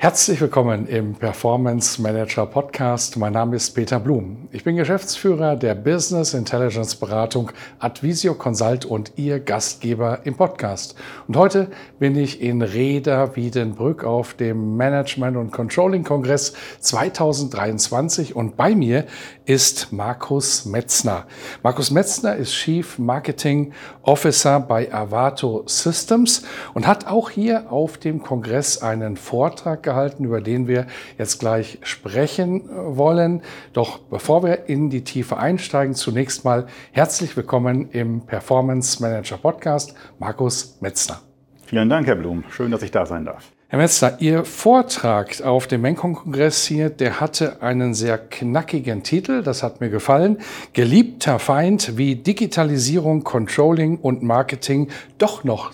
Herzlich willkommen im Performance Manager Podcast. Mein Name ist Peter Blum. Ich bin Geschäftsführer der Business Intelligence Beratung Advisio Consult und Ihr Gastgeber im Podcast. Und heute bin ich in Reda Wiedenbrück auf dem Management und Controlling Kongress 2023 und bei mir ist Markus Metzner. Markus Metzner ist Chief Marketing Officer bei Avato Systems und hat auch hier auf dem Kongress einen Vortrag gehalten, über den wir jetzt gleich sprechen äh, wollen. Doch bevor wir in die Tiefe einsteigen, zunächst mal herzlich willkommen im Performance Manager Podcast, Markus Metzner. Vielen Dank, Herr Blum. Schön, dass ich da sein darf. Herr Metzner, Ihr Vortrag auf dem Menkon-Kongress hier, der hatte einen sehr knackigen Titel, das hat mir gefallen. Geliebter Feind, wie Digitalisierung, Controlling und Marketing doch noch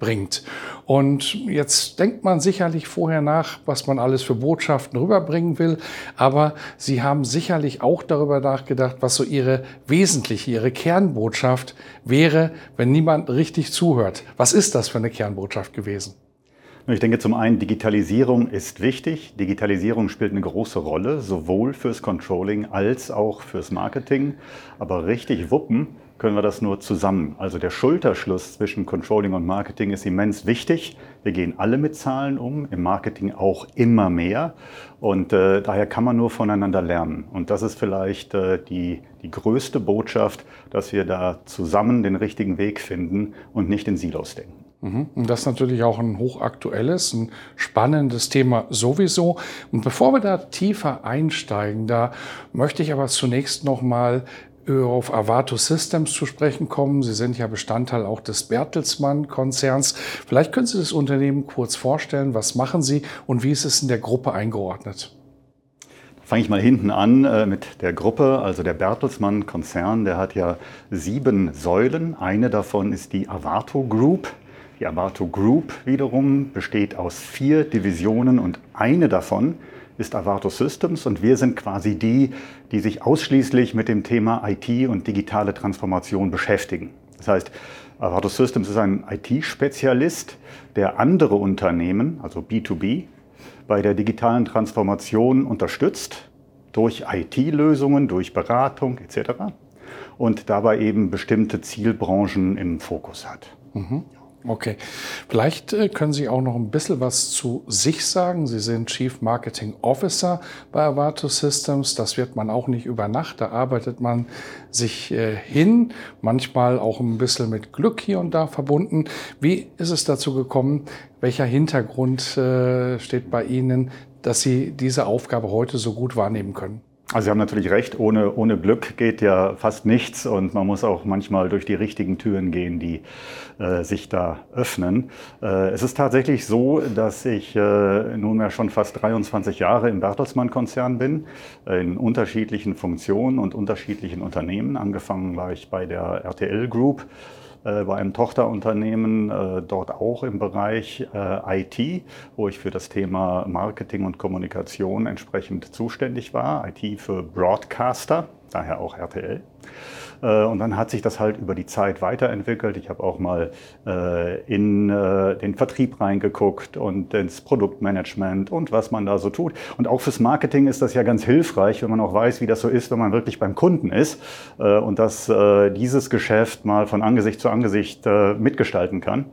zusammenbringt. Und jetzt denkt man sicherlich vorher nach, was man alles für Botschaften rüberbringen will. Aber Sie haben sicherlich auch darüber nachgedacht, was so Ihre wesentliche, Ihre Kernbotschaft wäre, wenn niemand richtig zuhört. Was ist das für eine Kernbotschaft gewesen? Ich denke zum einen, Digitalisierung ist wichtig. Digitalisierung spielt eine große Rolle, sowohl fürs Controlling als auch fürs Marketing. Aber richtig wuppen können wir das nur zusammen. Also der Schulterschluss zwischen Controlling und Marketing ist immens wichtig. Wir gehen alle mit Zahlen um, im Marketing auch immer mehr. Und äh, daher kann man nur voneinander lernen. Und das ist vielleicht äh, die, die größte Botschaft, dass wir da zusammen den richtigen Weg finden und nicht in Silos denken. Mhm. Und das ist natürlich auch ein hochaktuelles, ein spannendes Thema sowieso. Und bevor wir da tiefer einsteigen, da möchte ich aber zunächst noch mal auf Avato Systems zu sprechen kommen. Sie sind ja Bestandteil auch des Bertelsmann-Konzerns. Vielleicht können Sie das Unternehmen kurz vorstellen. Was machen Sie und wie ist es in der Gruppe eingeordnet? Fange ich mal hinten an äh, mit der Gruppe, also der Bertelsmann-Konzern, der hat ja sieben Säulen. Eine davon ist die Avato Group. Die Avato Group wiederum besteht aus vier Divisionen und eine davon ist Avato Systems und wir sind quasi die, die sich ausschließlich mit dem Thema IT und digitale Transformation beschäftigen. Das heißt, Avato Systems ist ein IT-Spezialist, der andere Unternehmen, also B2B, bei der digitalen Transformation unterstützt durch IT-Lösungen, durch Beratung etc. und dabei eben bestimmte Zielbranchen im Fokus hat. Mhm. Okay, vielleicht äh, können Sie auch noch ein bisschen was zu sich sagen. Sie sind Chief Marketing Officer bei Avato Systems. Das wird man auch nicht über Nacht. Da arbeitet man sich äh, hin, manchmal auch ein bisschen mit Glück hier und da verbunden. Wie ist es dazu gekommen? Welcher Hintergrund äh, steht bei Ihnen, dass Sie diese Aufgabe heute so gut wahrnehmen können? Also Sie haben natürlich recht, ohne, ohne Glück geht ja fast nichts und man muss auch manchmal durch die richtigen Türen gehen, die äh, sich da öffnen. Äh, es ist tatsächlich so, dass ich äh, nunmehr schon fast 23 Jahre im Bertelsmann-Konzern bin, äh, in unterschiedlichen Funktionen und unterschiedlichen Unternehmen. Angefangen war ich bei der RTL Group bei einem Tochterunternehmen, äh, dort auch im Bereich äh, IT, wo ich für das Thema Marketing und Kommunikation entsprechend zuständig war. IT für Broadcaster, daher auch RTL. Äh, und dann hat sich das halt über die Zeit weiterentwickelt. Ich habe auch mal äh, in äh, den Vertrieb reingeguckt und ins Produktmanagement und was man da so tut. Und auch fürs Marketing ist das ja ganz hilfreich, wenn man auch weiß, wie das so ist, wenn man wirklich beim Kunden ist und dass dieses Geschäft mal von Angesicht zu Angesicht mitgestalten kann.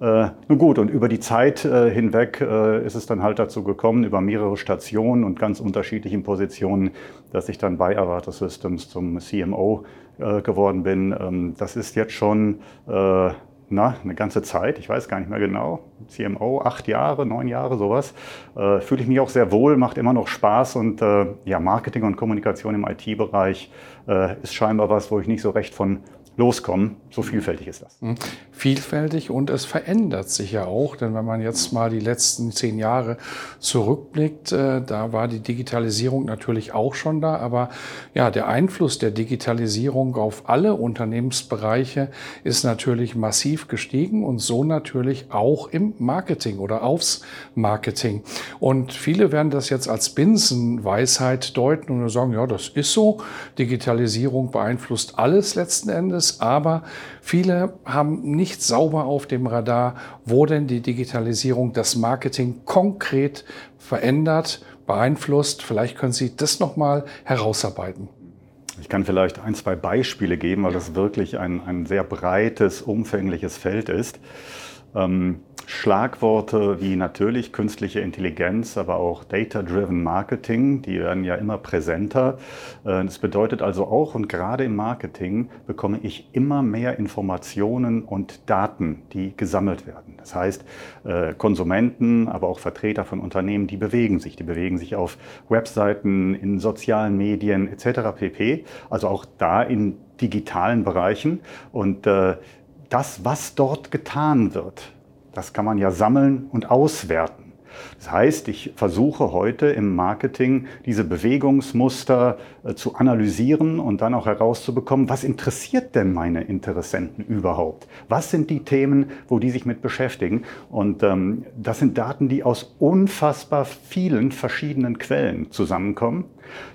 Nun gut, und über die Zeit hinweg ist es dann halt dazu gekommen, über mehrere Stationen und ganz unterschiedlichen Positionen, dass ich dann bei Avato Systems zum CMO äh, geworden bin. Ähm, das ist jetzt schon äh, na, eine ganze Zeit, ich weiß gar nicht mehr genau, CMO, acht Jahre, neun Jahre, sowas. Äh, Fühle ich mich auch sehr wohl, macht immer noch Spaß und äh, ja, Marketing und Kommunikation im IT-Bereich äh, ist scheinbar was, wo ich nicht so recht von loskommen. So vielfältig ist das. Mhm. Vielfältig und es verändert sich ja auch, denn wenn man jetzt mal die letzten zehn Jahre zurückblickt, äh, da war die Digitalisierung natürlich auch schon da, aber ja, der Einfluss der Digitalisierung auf alle Unternehmensbereiche ist natürlich massiv gestiegen und so natürlich auch im Marketing oder aufs Marketing. Und viele werden das jetzt als Binsenweisheit deuten und sagen, ja, das ist so. Digitalisierung beeinflusst alles letzten Endes ist, aber viele haben nicht sauber auf dem Radar, wo denn die Digitalisierung das Marketing konkret verändert, beeinflusst. Vielleicht können Sie das nochmal herausarbeiten. Ich kann vielleicht ein, zwei Beispiele geben, weil das wirklich ein, ein sehr breites, umfängliches Feld ist. Ähm, Schlagworte wie natürlich künstliche Intelligenz, aber auch Data-Driven Marketing, die werden ja immer präsenter. Äh, das bedeutet also auch, und gerade im Marketing bekomme ich immer mehr Informationen und Daten, die gesammelt werden. Das heißt, äh, Konsumenten, aber auch Vertreter von Unternehmen, die bewegen sich. Die bewegen sich auf Webseiten, in sozialen Medien etc. pp. Also auch da in digitalen Bereichen. Und äh, das, was dort getan wird, das kann man ja sammeln und auswerten. Das heißt, ich versuche heute im Marketing diese Bewegungsmuster äh, zu analysieren und dann auch herauszubekommen, was interessiert denn meine Interessenten überhaupt? Was sind die Themen, wo die sich mit beschäftigen? Und ähm, das sind Daten, die aus unfassbar vielen verschiedenen Quellen zusammenkommen.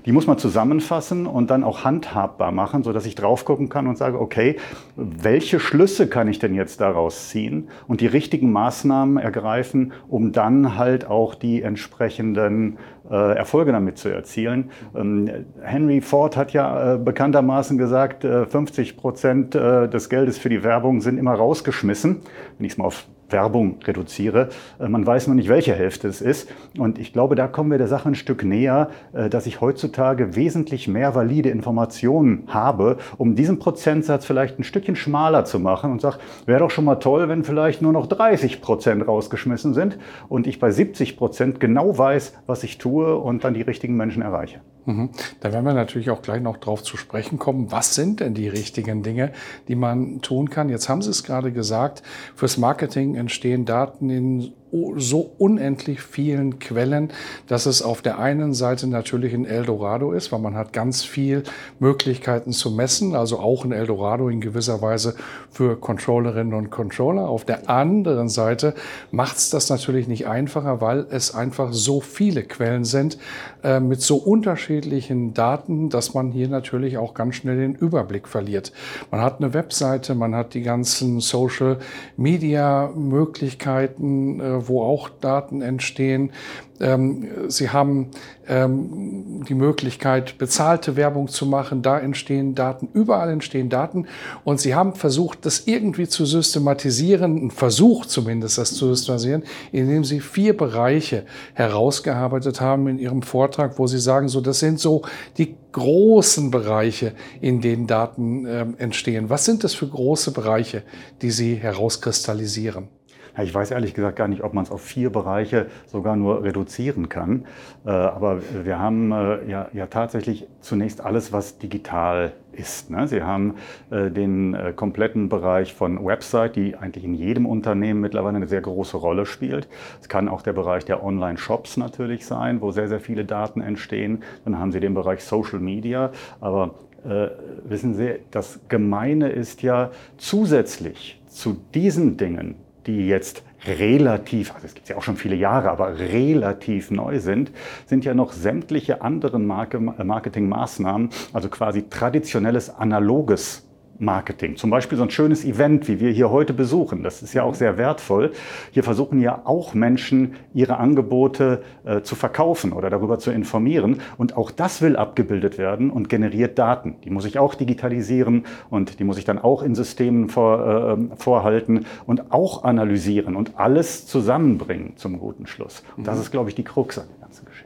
Die muss man zusammenfassen und dann auch handhabbar machen, sodass ich drauf gucken kann und sage, okay, welche Schlüsse kann ich denn jetzt daraus ziehen und die richtigen Maßnahmen ergreifen, um dann halt auch die entsprechenden äh, Erfolge damit zu erzielen. Ähm, Henry Ford hat ja äh, bekanntermaßen gesagt, äh, 50 Prozent äh, des Geldes für die Werbung sind immer rausgeschmissen. Wenn ich es mal auf Werbung reduziere. Äh, man weiß noch nicht, welche Hälfte es ist. Und ich glaube, da kommen wir der Sache ein Stück näher, äh, dass ich heutzutage wesentlich mehr valide Informationen habe, um diesen Prozentsatz vielleicht ein Stückchen schmaler zu machen und sage, wäre doch schon mal toll, wenn vielleicht nur noch 30 Prozent rausgeschmissen sind und ich bei 70 Prozent genau weiß, was ich tue und dann die richtigen Menschen erreiche. Mhm. Da werden wir natürlich auch gleich noch drauf zu sprechen kommen. Was sind denn die richtigen Dinge, die man tun kann? Jetzt haben Sie es gerade gesagt, fürs Marketing entstehen Daten in so unendlich vielen Quellen, dass es auf der einen Seite natürlich ein Eldorado ist, weil man hat ganz viel Möglichkeiten zu messen, also auch ein Eldorado in gewisser Weise für Controllerinnen und Controller. Auf der anderen Seite macht es das natürlich nicht einfacher, weil es einfach so viele Quellen sind äh, mit so unterschiedlichen Daten, dass man hier natürlich auch ganz schnell den Überblick verliert. Man hat eine Webseite, man hat die ganzen Social Media Möglichkeiten, äh, wo auch Daten entstehen. Ähm, Sie haben ähm, die Möglichkeit, bezahlte Werbung zu machen. Da entstehen Daten, überall entstehen Daten. Und Sie haben versucht, das irgendwie zu systematisieren, einen Versuch zumindest, das zu systematisieren, indem Sie vier Bereiche herausgearbeitet haben in Ihrem Vortrag, wo Sie sagen, so, das sind so die großen Bereiche, in denen Daten äh, entstehen. Was sind das für große Bereiche, die Sie herauskristallisieren? Ja, ich weiß ehrlich gesagt gar nicht, ob man es auf vier Bereiche sogar nur reduzieren kann. Äh, aber wir haben äh, ja, ja tatsächlich zunächst alles, was digital ist. Ne? Sie haben äh, den kompletten Bereich von Website, die eigentlich in jedem Unternehmen mittlerweile eine sehr große Rolle spielt. Es kann auch der Bereich der Online-Shops natürlich sein, wo sehr, sehr viele Daten entstehen. Dann haben Sie den Bereich Social Media. Aber äh, wissen Sie, das Gemeine ist ja zusätzlich zu diesen Dingen, die jetzt relativ, also es gibt ja auch schon viele Jahre, aber relativ neu sind, sind ja noch sämtliche anderen Marketingmaßnahmen, also quasi traditionelles analoges Marketing. Zum Beispiel so ein schönes Event, wie wir hier heute besuchen. Das ist ja auch sehr wertvoll. Hier versuchen ja auch Menschen, ihre Angebote äh, zu verkaufen oder darüber zu informieren. Und auch das will abgebildet werden und generiert Daten. Die muss ich auch digitalisieren und die muss ich dann auch in Systemen vor, äh, vorhalten und auch analysieren und alles zusammenbringen zum guten Schluss. Und das mhm. ist, glaube ich, die Krux an der ganzen Geschichte.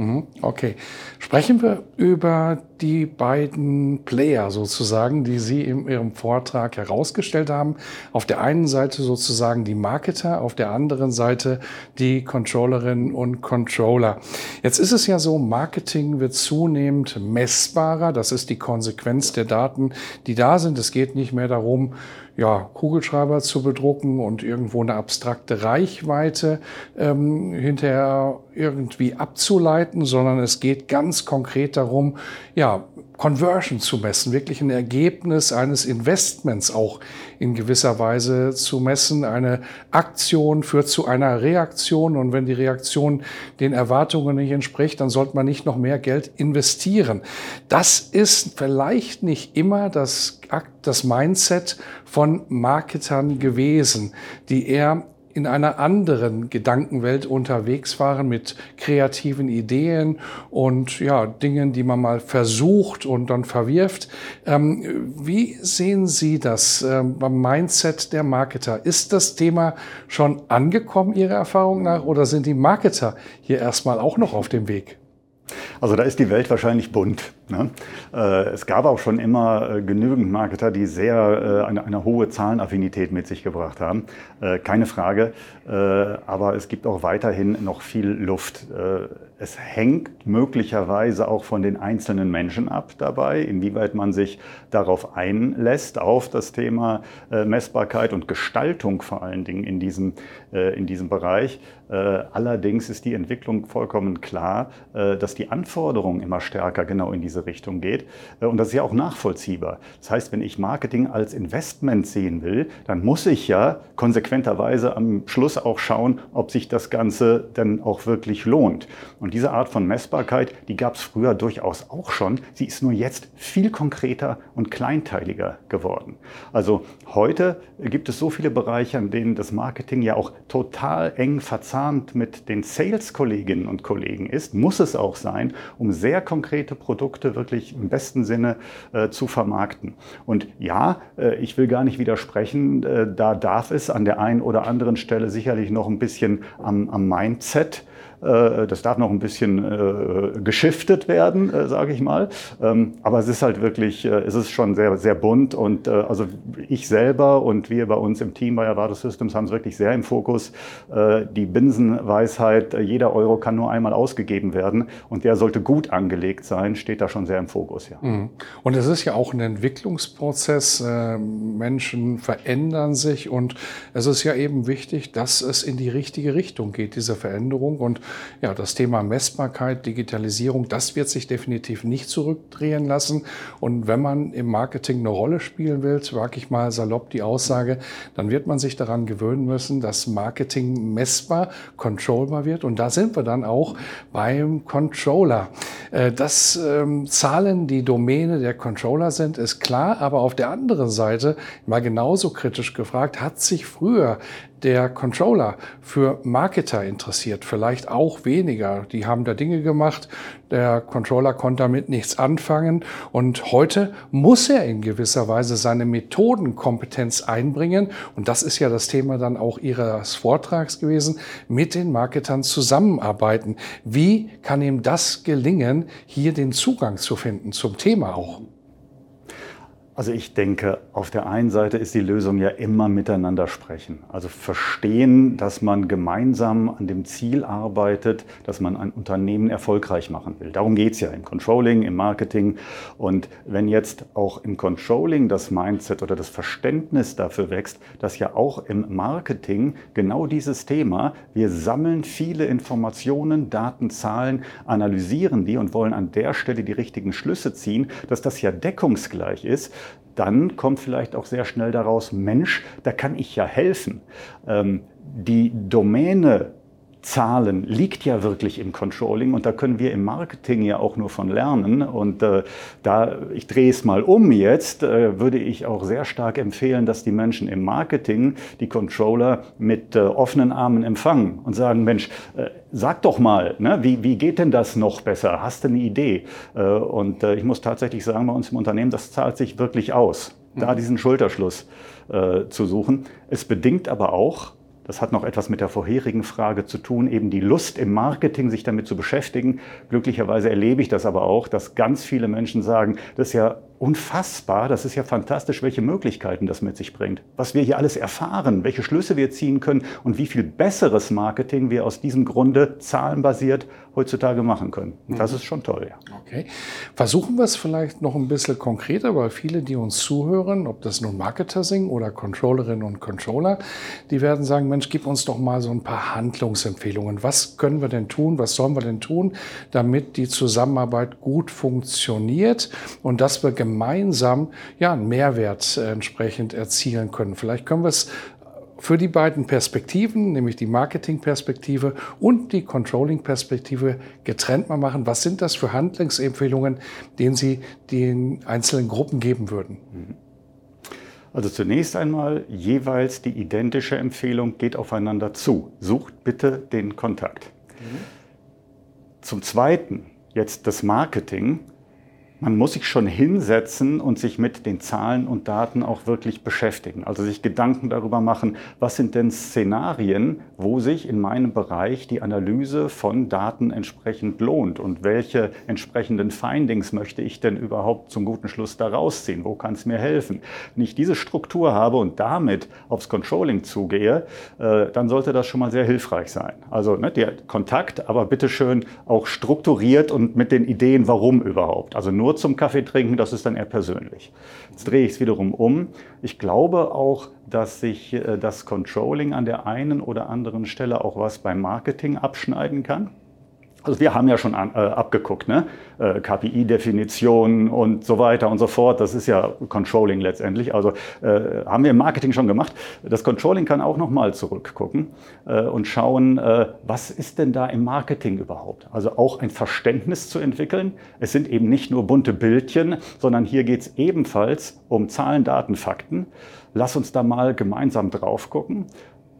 Mhm, okay. Sprechen wir über die beiden Player sozusagen, die Sie in Ihrem Vortrag herausgestellt haben. Auf der einen Seite sozusagen die Marketer, auf der anderen Seite die Controllerinnen und Controller. Jetzt ist es ja so, Marketing wird zunehmend messbarer. Das ist die Konsequenz der Daten, die da sind. Es geht nicht mehr darum, ja, Kugelschreiber zu bedrucken und irgendwo eine abstrakte Reichweite ähm, hinterher irgendwie abzuleiten, sondern es geht ganz konkret darum, ja, Conversion zu messen, wirklich ein Ergebnis eines Investments auch in gewisser Weise zu messen. Eine Aktion führt zu einer Reaktion und wenn die Reaktion den Erwartungen nicht entspricht, dann sollte man nicht noch mehr Geld investieren. Das ist vielleicht nicht immer das, das Mindset von Marketern gewesen, die eher in einer anderen Gedankenwelt unterwegs waren mit kreativen Ideen und ja, Dingen, die man mal versucht und dann verwirft. Ähm, wie sehen Sie das ähm, beim Mindset der Marketer? Ist das Thema schon angekommen, Ihrer Erfahrung nach, oder sind die Marketer hier erstmal auch noch auf dem Weg? Also da ist die Welt wahrscheinlich bunt. Ne? Äh, es gab auch schon immer äh, genügend Marketer, die sehr äh, eine, eine, hohe Zahlenaffinität mit sich gebracht haben. Keine Frage. Aber es gibt auch weiterhin noch viel Luft. Es hängt möglicherweise auch von den einzelnen Menschen ab dabei, inwieweit man sich darauf einlässt, auf das Thema Messbarkeit und Gestaltung vor allen Dingen in diesem, in diesem Bereich. Allerdings ist die Entwicklung vollkommen klar, dass die Anforderungen immer stärker genau in diese diese Richtung geht. Äh, und das ist ja auch nachvollziehbar. Das heißt, wenn ich Marketing als Investment sehen will, dann muss ich ja konsequenterweise am Schluss auch schauen, ob sich das Ganze dann auch wirklich lohnt. Und diese Art von Messbarkeit, die gab es früher durchaus auch schon. Sie ist nur jetzt viel konkreter und kleinteiliger geworden. Also heute gibt es so viele Bereiche, an denen das Marketing ja auch total eng verzahnt mit den Sales-Kolleginnen und Kollegen ist, muss es auch sein, um sehr konkrete Produkte wirklich im besten Sinne äh, zu vermarkten. Und ja, äh, ich will gar nicht widersprechen, äh, da darf es an der einen oder anderen Stelle sicherlich noch ein bisschen am, am Mindset das darf noch ein bisschen äh, geschiftet werden, äh, sage ich mal. Ähm, aber es ist halt wirklich, es ist schon sehr, sehr bunt und also ich selber und wir bei uns im Team bei Avato Systems haben es wirklich sehr im Fokus. Die Binsenweisheit, jeder Euro kann nur einmal ausgegeben werden und der sollte gut angelegt sein, steht da schon sehr im Fokus. Ja. Mhm. Und es ist ja auch ein Entwicklungsprozess. Menschen verändern sich und es ist ja eben wichtig, dass es in die richtige Richtung geht, diese Veränderung. Und ja, das Thema Messbarkeit, Digitalisierung, das wird sich definitiv nicht zurückdrehen lassen. Und wenn man im Marketing eine Rolle spielen will, wage ich mal salopp die Aussage, dann wird man sich daran gewöhnen müssen, dass Marketing messbar, controllbar wird. Und da sind wir dann auch beim Controller. Äh, dass ähm, Zahlen die Domäne der Controller sind, ist klar. Aber auf der anderen Seite, mal genauso kritisch gefragt, hat sich früher der Controller für Marketer interessiert, vielleicht auch weniger. Die haben da Dinge gemacht, der Controller konnte damit nichts anfangen und heute muss er in gewisser Weise seine Methodenkompetenz einbringen und das ist ja das Thema dann auch Ihres Vortrags gewesen, mit den Marketern zusammenarbeiten. Wie kann ihm das gelingen, hier den Zugang zu finden zum Thema auch? Also ich denke, auf der einen Seite ist die Lösung ja immer miteinander sprechen. Also verstehen, dass man gemeinsam an dem Ziel arbeitet, dass man ein Unternehmen erfolgreich machen will. Darum geht es ja im Controlling, im Marketing. Und wenn jetzt auch im Controlling das Mindset oder das Verständnis dafür wächst, dass ja auch im Marketing genau dieses Thema, wir sammeln viele Informationen, Daten, Zahlen, analysieren die und wollen an der Stelle die richtigen Schlüsse ziehen, dass das ja deckungsgleich ist, dann kommt vielleicht auch sehr schnell daraus, Mensch, da kann ich ja helfen. Ähm, die Domäne Zahlen liegt ja wirklich im Controlling und da können wir im Marketing ja auch nur von lernen. Und äh, da, ich drehe es mal um jetzt, äh, würde ich auch sehr stark empfehlen, dass die Menschen im Marketing die Controller mit äh, offenen Armen empfangen und sagen, Mensch, äh, sag doch mal, ne, wie, wie geht denn das noch besser? Hast du eine Idee? Äh, und äh, ich muss tatsächlich sagen, bei uns im Unternehmen, das zahlt sich wirklich aus, da mhm. diesen Schulterschluss zu suchen. Es bedingt aber auch, Das hat noch etwas mit der vorherigen Frage zu tun, eben die Lust im Marketing, sich damit zu beschäftigen. Glücklicherweise erlebe ich das aber auch, dass ganz viele Menschen sagen, das ist ja unfassbar, das ist ja fantastisch, welche Möglichkeiten das mit sich bringt. Was wir hier alles erfahren, welche Schlüsse wir ziehen können und wie viel besseres Marketing wir aus diesem Grunde zahlenbasiert heutzutage machen können. Und das mhm. ist schon toll, ja. Okay. Versuchen wir es vielleicht noch ein bisschen konkreter, weil viele, die uns zuhören, ob das nun Marketer sind oder Controllerinnen und Controller, die werden sagen, Mensch, gib uns doch mal so ein paar Handlungsempfehlungen. Was können wir denn tun? Was sollen wir denn tun, damit die Zusammenarbeit gut funktioniert und dass wir gemeinsam ja, einen Mehrwert äh, entsprechend erzielen können. Vielleicht können wir es für die beiden Perspektiven, nämlich die Marketing-Perspektive und die Controlling-Perspektive, getrennt mal machen. Was sind das für Handlungsempfehlungen, denen Sie den einzelnen Gruppen geben würden? Also zunächst einmal jeweils die identische Empfehlung, geht aufeinander zu. Sucht bitte den Kontakt. Mhm. Zum Zweiten, jetzt das Marketing man muss sich schon hinsetzen und sich mit den Zahlen und Daten auch wirklich beschäftigen. Also sich Gedanken darüber machen, was sind denn Szenarien, wo sich in meinem Bereich die Analyse von Daten entsprechend lohnt und welche entsprechenden Findings möchte ich denn überhaupt zum guten Schluss daraus ziehen? Wo kann es mir helfen? Wenn ich diese Struktur habe und damit aufs Controlling zugehe, äh, dann sollte das schon mal sehr hilfreich sein. Also ne, der Kontakt, aber bitteschön auch strukturiert und mit den Ideen, warum überhaupt. Also nur nur zum Kaffee trinken, das ist dann eher persönlich. Jetzt drehe ich es wiederum um. Ich glaube auch, dass sich äh, das Controlling an der einen oder anderen Stelle auch was beim Marketing abschneiden kann. Also wir haben ja schon an, äh, abgeguckt, ne? Äh, KPI-Definitionen und so weiter und so fort. Das ist ja Controlling letztendlich. Also äh, haben wir im Marketing schon gemacht. Das Controlling kann auch nochmal zurückgucken äh, und schauen, äh, was ist denn da im Marketing überhaupt? Also auch ein Verständnis zu entwickeln. Es sind eben nicht nur bunte Bildchen, sondern hier geht es ebenfalls um Zahlen, Daten, Fakten. Lass uns da mal gemeinsam drauf gucken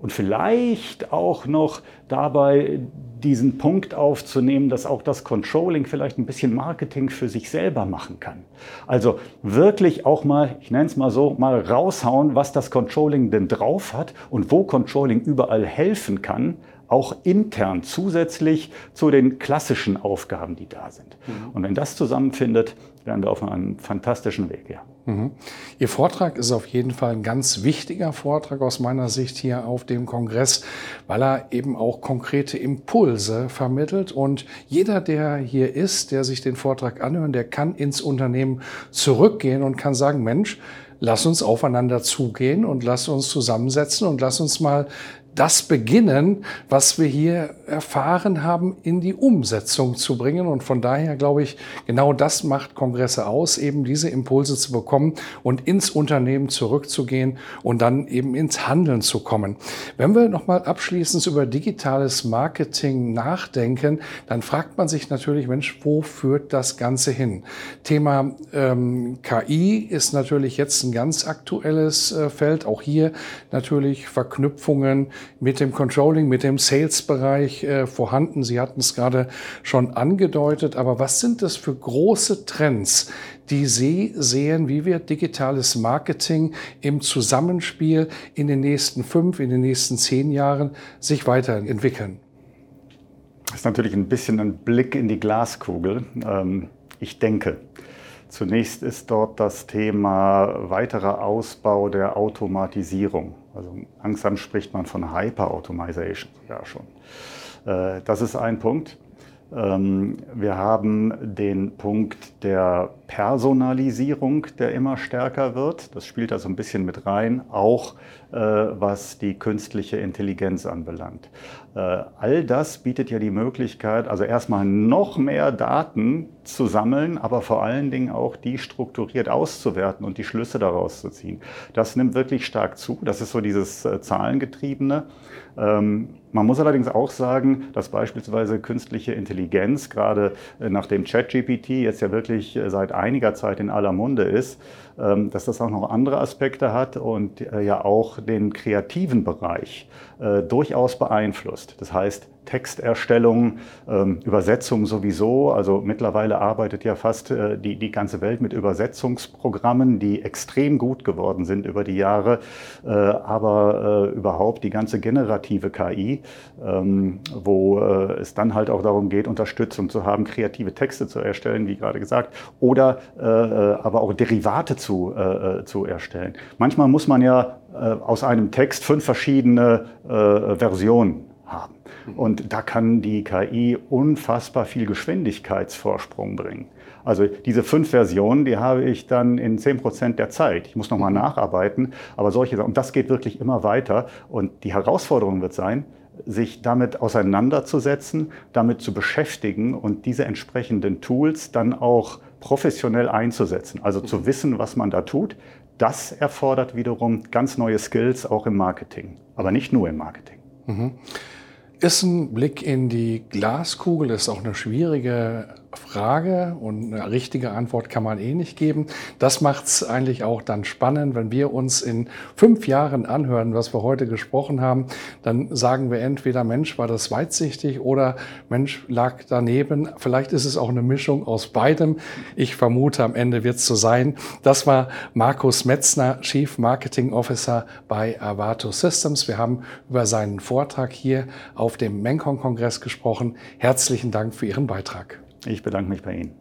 und vielleicht auch noch dabei diesen Punkt aufzunehmen, dass auch das Controlling vielleicht ein bisschen Marketing für sich selber machen kann. Also wirklich auch mal, ich nenne es mal so, mal raushauen, was das Controlling denn drauf hat und wo Controlling überall helfen kann, auch intern zusätzlich zu den klassischen Aufgaben, die da sind. Mhm. Und wenn das zusammenfindet, wären wir auf einem fantastischen Weg, ja. Mhm. Ihr Vortrag ist auf jeden Fall ein ganz wichtiger Vortrag aus meiner Sicht hier auf dem Kongress, weil er eben auch konkrete Impulse vermittelt. Und jeder, der hier ist, der sich den Vortrag anhört, der kann ins Unternehmen zurückgehen und kann sagen, Mensch, lass uns aufeinander zugehen und lass uns zusammensetzen und lass uns mal das beginnen, was wir hier erfahren haben, in die Umsetzung zu bringen. Und von daher glaube ich, genau das macht Kongresse aus, eben diese Impulse zu bekommen und ins Unternehmen zurückzugehen und dann eben ins Handeln zu kommen. Wenn wir nochmal abschließend über digitales Marketing nachdenken, dann fragt man sich natürlich, Mensch, wo führt das Ganze hin? Thema ähm, KI ist natürlich jetzt ein ganz aktuelles äh, Feld. Auch hier natürlich Verknüpfungen mit dem Controlling, mit dem Sales-Bereich äh, vorhanden. Sie hatten es gerade schon angedeutet. Aber was sind das für große Trends, die Sie sehen, wie wird digitales Marketing im Zusammenspiel in den nächsten fünf, in den nächsten zehn Jahren sich weiterentwickeln? Das ist natürlich ein bisschen ein Blick in die Glaskugel. Ähm, ich denke, Zunächst ist dort das Thema weiterer Ausbau der Automatisierung. Also langsam spricht man von Hyper-Automation ja schon. Äh, das ist ein Punkt. Ähm, wir haben den Punkt der Personalisierung, der immer stärker wird. Das spielt also ein bisschen mit rein, auch äh, was die künstliche Intelligenz anbelangt. Äh, all das bietet ja die Möglichkeit, also erstmal noch mehr Daten zu sammeln, aber vor allen Dingen auch die strukturiert auszuwerten und die Schlüsse daraus zu ziehen. Das nimmt wirklich stark zu. Das ist so dieses äh, Zahlengetriebene. Ähm, man muss allerdings auch sagen, dass beispielsweise künstliche Intelligenz, gerade nach dem ChatGPT jetzt ja wirklich seit einiger Zeit in aller Munde ist, dass das auch noch andere Aspekte hat und äh, ja auch den kreativen Bereich äh, durchaus beeinflusst. Das heißt, Texterstellung, ähm, Übersetzung sowieso. Also mittlerweile arbeitet ja fast äh, die, die ganze Welt mit Übersetzungsprogrammen, die extrem gut geworden sind über die Jahre. Aber überhaupt die ganze generative KI, ähm, wo es dann halt auch darum geht, Unterstützung zu haben, kreative Texte zu erstellen, wie gerade gesagt, oder aber auch Derivate zu, zu erstellen. Manchmal muss man ja aus einem Text fünf verschiedene Versionen haben. Und da kann die KI unfassbar viel Geschwindigkeitsvorsprung bringen. Also diese fünf Versionen, die habe ich dann in zehn Prozent der Zeit. Ich muss nochmal nacharbeiten, aber solche und das geht wirklich immer weiter. Und die Herausforderung wird sein, sich damit auseinanderzusetzen, damit zu beschäftigen und diese entsprechenden Tools dann auch professionell einzusetzen. Also zu wissen, was man da tut. Das erfordert wiederum ganz neue Skills auch im Marketing, aber nicht nur im Marketing. Mhm. Ist ein Blick in die Glaskugel, ist auch eine schwierige Frage und eine richtige Antwort kann man eh nicht geben. Das macht es eigentlich auch dann spannend, wenn wir uns in fünf Jahren anhören, was wir heute gesprochen haben, dann sagen wir entweder Mensch, war das weitsichtig oder Mensch lag daneben. Vielleicht ist es auch eine Mischung aus beidem. Ich vermute, am Ende wird es so sein. Das war Markus Metzner, Chief Marketing Officer bei Avato Systems. Wir haben über seinen Vortrag hier auf dem Menkong-Kongress gesprochen. Herzlichen Dank für Ihren Beitrag. Ich bedanke mich bei Ihnen.